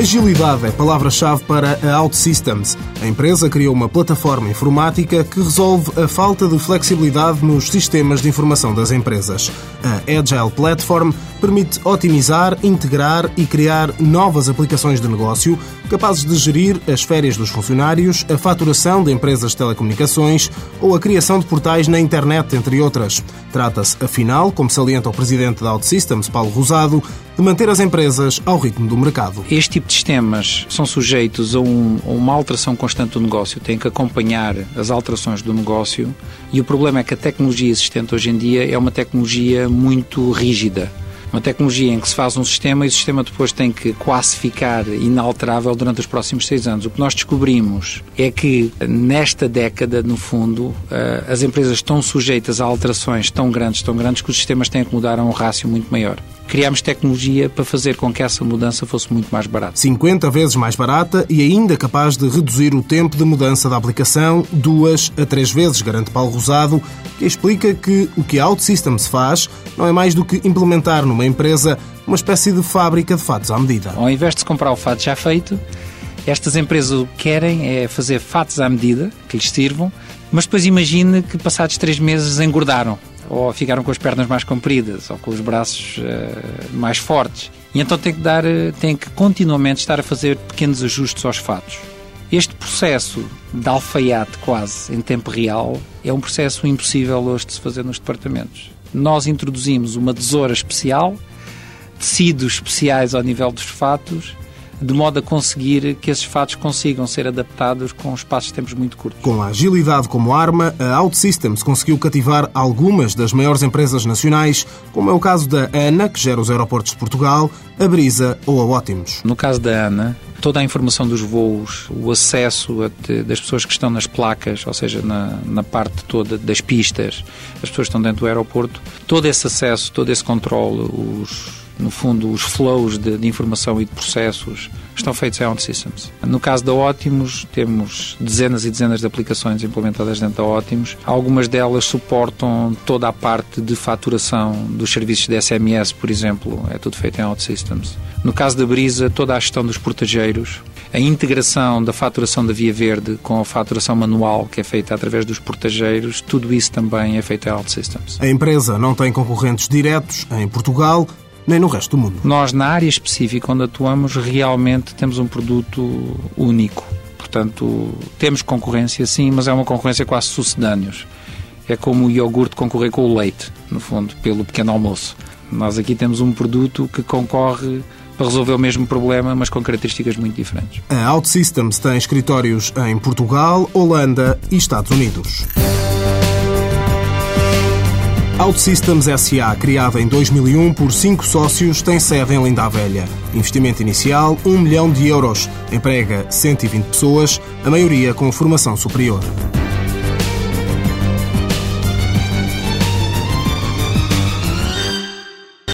Agilidade é palavra-chave para a OutSystems. A empresa criou uma plataforma informática que resolve a falta de flexibilidade nos sistemas de informação das empresas. A Agile Platform permite otimizar, integrar e criar novas aplicações de negócio capazes de gerir as férias dos funcionários, a faturação de empresas de telecomunicações ou a criação de portais na internet, entre outras. Trata-se, afinal, como salienta o presidente da OutSystems, Paulo Rosado, de manter as empresas ao ritmo do mercado. Este tipo de sistemas são sujeitos a, um, a uma alteração constante do negócio, têm que acompanhar as alterações do negócio e o problema é que a tecnologia existente hoje em dia é uma tecnologia muito rígida uma tecnologia em que se faz um sistema e o sistema depois tem que quase ficar inalterável durante os próximos seis anos. O que nós descobrimos é que nesta década, no fundo, eh, as empresas estão sujeitas a alterações tão grandes, tão grandes, que os sistemas têm que mudar a um rácio muito maior criámos tecnologia para fazer com que essa mudança fosse muito mais barata. 50 vezes mais barata e ainda capaz de reduzir o tempo de mudança da aplicação duas a três vezes, garante Paulo Rosado, que explica que o que a OutSystems faz não é mais do que implementar numa empresa uma espécie de fábrica de fatos à medida. Ao invés de se comprar o fato já feito, estas empresas o que querem é fazer fatos à medida, que lhes sirvam, mas depois imagine que passados três meses engordaram ou ficaram com as pernas mais compridas, ou com os braços uh, mais fortes. E então tem que dar, eh, tem que continuamente estar a fazer pequenos ajustes aos fatos. Este processo de alfaiate quase em tempo real é um processo impossível hoje de se fazer nos departamentos. Nós introduzimos uma tesoura especial, tecidos especiais ao nível dos fatos de modo a conseguir que esses fatos consigam ser adaptados com espaços de tempos muito curtos. Com a agilidade como arma, a OutSystems conseguiu cativar algumas das maiores empresas nacionais, como é o caso da ANA, que gera os aeroportos de Portugal, a Brisa ou a Ótimos. No caso da ANA, toda a informação dos voos, o acesso das pessoas que estão nas placas, ou seja, na, na, parte toda das pistas, as pessoas que estão dentro do aeroporto, todo esse acesso, todo esse controle, os no fundo, os flows de, de, informação e de processos estão feitos em OutSystems. No caso da Ótimos, temos dezenas e dezenas de aplicações implementadas dentro da Ótimos. Algumas delas suportam toda a parte de faturação dos serviços de SMS, por exemplo, é tudo feito em OutSystems. No caso da Brisa, toda a gestão dos portageiros, a integração da faturação da Via Verde com a faturação manual, que é feita através dos portageiros, tudo isso também é feito em OutSystems. A empresa não tem concorrentes diretos em Portugal, nem no resto do mundo. Nós, na área específica onde atuamos, realmente temos um produto único. Portanto, temos concorrência sim, mas é uma concorrência quase sucedâneos. É como o iogurte concorrer com o leite, no fundo, pelo pequeno almoço. Nós aqui temos um produto que concorre para resolver o mesmo problema, mas com características muito diferentes. A OutSystems tem escritórios em Portugal, Holanda e Estados Unidos. OutSystems SA, criada em 2001 por cinco sócios, tem sede em Linda Velha. Investimento inicial, 1 milhão de euros. Emprega 120 pessoas, a maioria com formação superior.